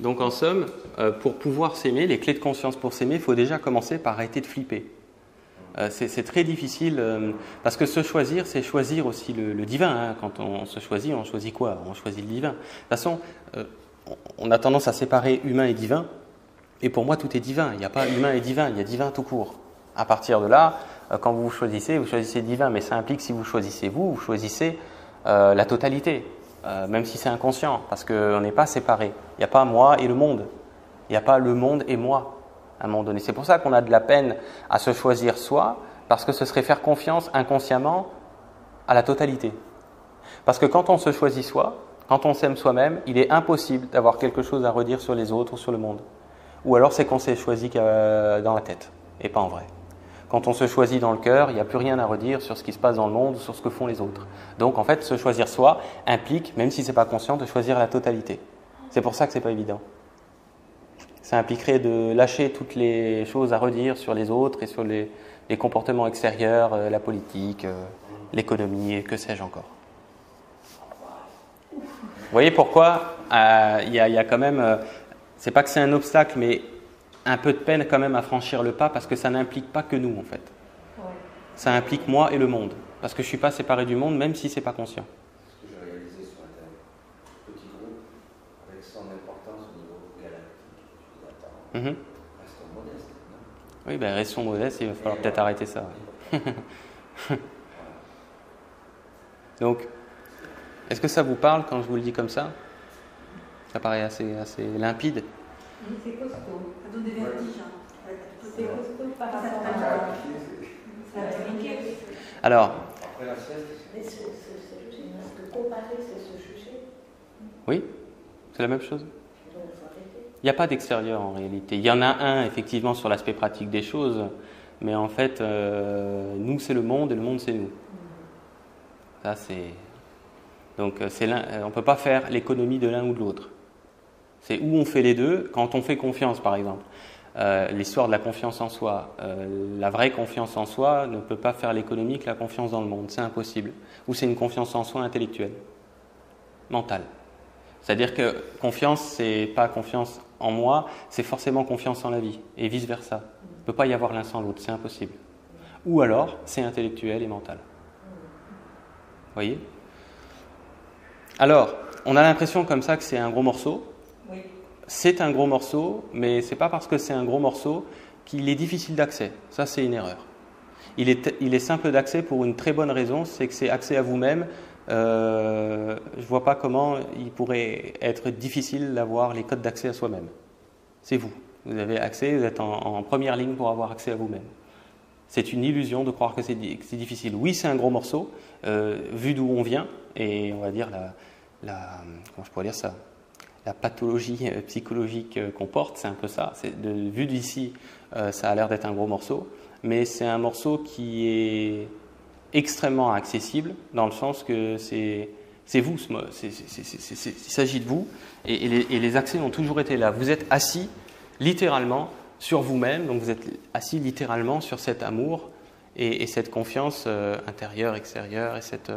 Donc en somme, euh, pour pouvoir s'aimer, les clés de conscience pour s'aimer, il faut déjà commencer par arrêter de flipper. Euh, c'est très difficile euh, parce que se choisir, c'est choisir aussi le, divin. hein. Quand on se choisit, on choisit quoi? On choisit le divin. De toute façon, on a tendance à séparer humain et divin. Et pour moi, tout est divin. Il n'y a pas humain et divin, il y a divin tout court. À partir de là, quand vous vous choisissez, vous choisissez divin, mais ça implique si vous choisissez vous, vous choisissez la totalité, euh, même si c'est inconscient, parce qu'on n'est pas séparés. Il n'y a pas moi et le monde. Il n'y a pas le monde et moi à un moment donné. C'est pour ça qu'on a de la peine à se choisir soi, parce que ce serait faire confiance inconsciemment à la totalité. Parce que quand on se choisit soi, quand on s'aime soi-même, il est impossible d'avoir quelque chose à redire sur les autres ou sur le monde. Ou alors c'est qu'on s'est choisi qu'à- dans la tête et pas en vrai. Quand on se choisit dans le cœur, il n'y a plus rien à redire sur ce qui se passe dans le monde sur ce que font les autres. Donc en fait, se choisir soi implique, même si c'est pas conscient, de choisir la totalité. C'est pour ça que c'est pas évident. Ça impliquerait de lâcher toutes les choses à redire sur les autres et sur les, comportements extérieurs, euh, la politique, euh, l'économie et que sais-je encore. Vous voyez pourquoi euh, il y, y a quand même, c'est pas que c'est un obstacle, mais un peu de peine quand même à franchir le pas parce que ça n'implique pas que nous en fait. Ça implique moi et le monde. Parce que je suis pas séparé du monde même si c'est pas conscient. Ce que j'ai réalisé sur Internet, petit groupe, avec son importance au niveau galactique, Mhm. restons modestes, non? Oui, ben restons modestes, il va falloir peut-être arrêter ça. ouais. Donc, est-ce que ça vous parle quand je vous le dis comme ça? Ça paraît assez, assez limpide. C'est costaud. Donne des vertiges. hein. C'est costaud par rapport à. Alors, Après la sieste, Mais c'est c'est juger, parce que comparer, c'est se juger. oui, c'est la même chose. Il n'y a pas d'extérieur en réalité. Il y en a un effectivement sur l'aspect pratique des choses, mais en fait, euh, nous c'est le monde et le monde c'est nous. Ça c'est. Donc euh, c'est l'un- euh, on ne peut pas faire l'économie de l'un ou de l'autre. C'est où on fait les deux. Quand on fait confiance, par exemple, euh, l'histoire de la confiance en soi, euh, la vraie confiance en soi ne peut pas faire l'économie que la confiance dans le monde. C'est impossible. Ou c'est une confiance en soi intellectuelle, mentale. C'est-à-dire que confiance, c'est pas confiance en moi, c'est forcément confiance en la vie, et vice-versa. Il ne peut pas y avoir l'un sans l'autre, c'est impossible. Ou alors, c'est intellectuel et mental. Vous voyez? Alors, on a l'impression comme ça que c'est un gros morceau. C'est un gros morceau, mais c'est pas parce que c'est un gros morceau qu'il est difficile d'accès. Ça, c'est une erreur. Il est, il est simple d'accès pour une très bonne raison, c'est que c'est accès à vous-même. Euh, je vois pas comment il pourrait être difficile d'avoir les codes d'accès à soi-même. C'est vous. Vous avez accès, vous êtes en, première ligne pour avoir accès à vous-même. C'est une illusion de croire que c'est difficile. Oui, c'est un gros morceau, euh, vu d'où on vient, et on va dire la comment je pourrais dire ça, la pathologie euh, psychologique euh, qu'on porte, c'est un peu ça. De, vu d'ici, euh, ça a l'air d'être un gros morceau, mais c'est un morceau qui est extrêmement accessible dans le sens que c'est vous, il s'agit de vous, et, les, accès ont toujours été là. Vous êtes assis littéralement sur vous-même, donc vous êtes assis littéralement sur cet amour et, et cette confiance intérieure, extérieure, et cette,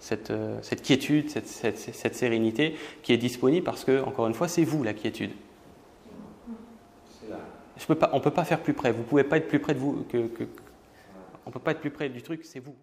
cette, euh, cette quiétude, cette, cette- cette sérénité qui est disponible parce que, encore une fois, c'est vous la quiétude. Je peux pas, on ne peut pas faire plus près. Vous ne pouvez pas être plus près de vous que. on peut pas être plus près du truc, c'est vous.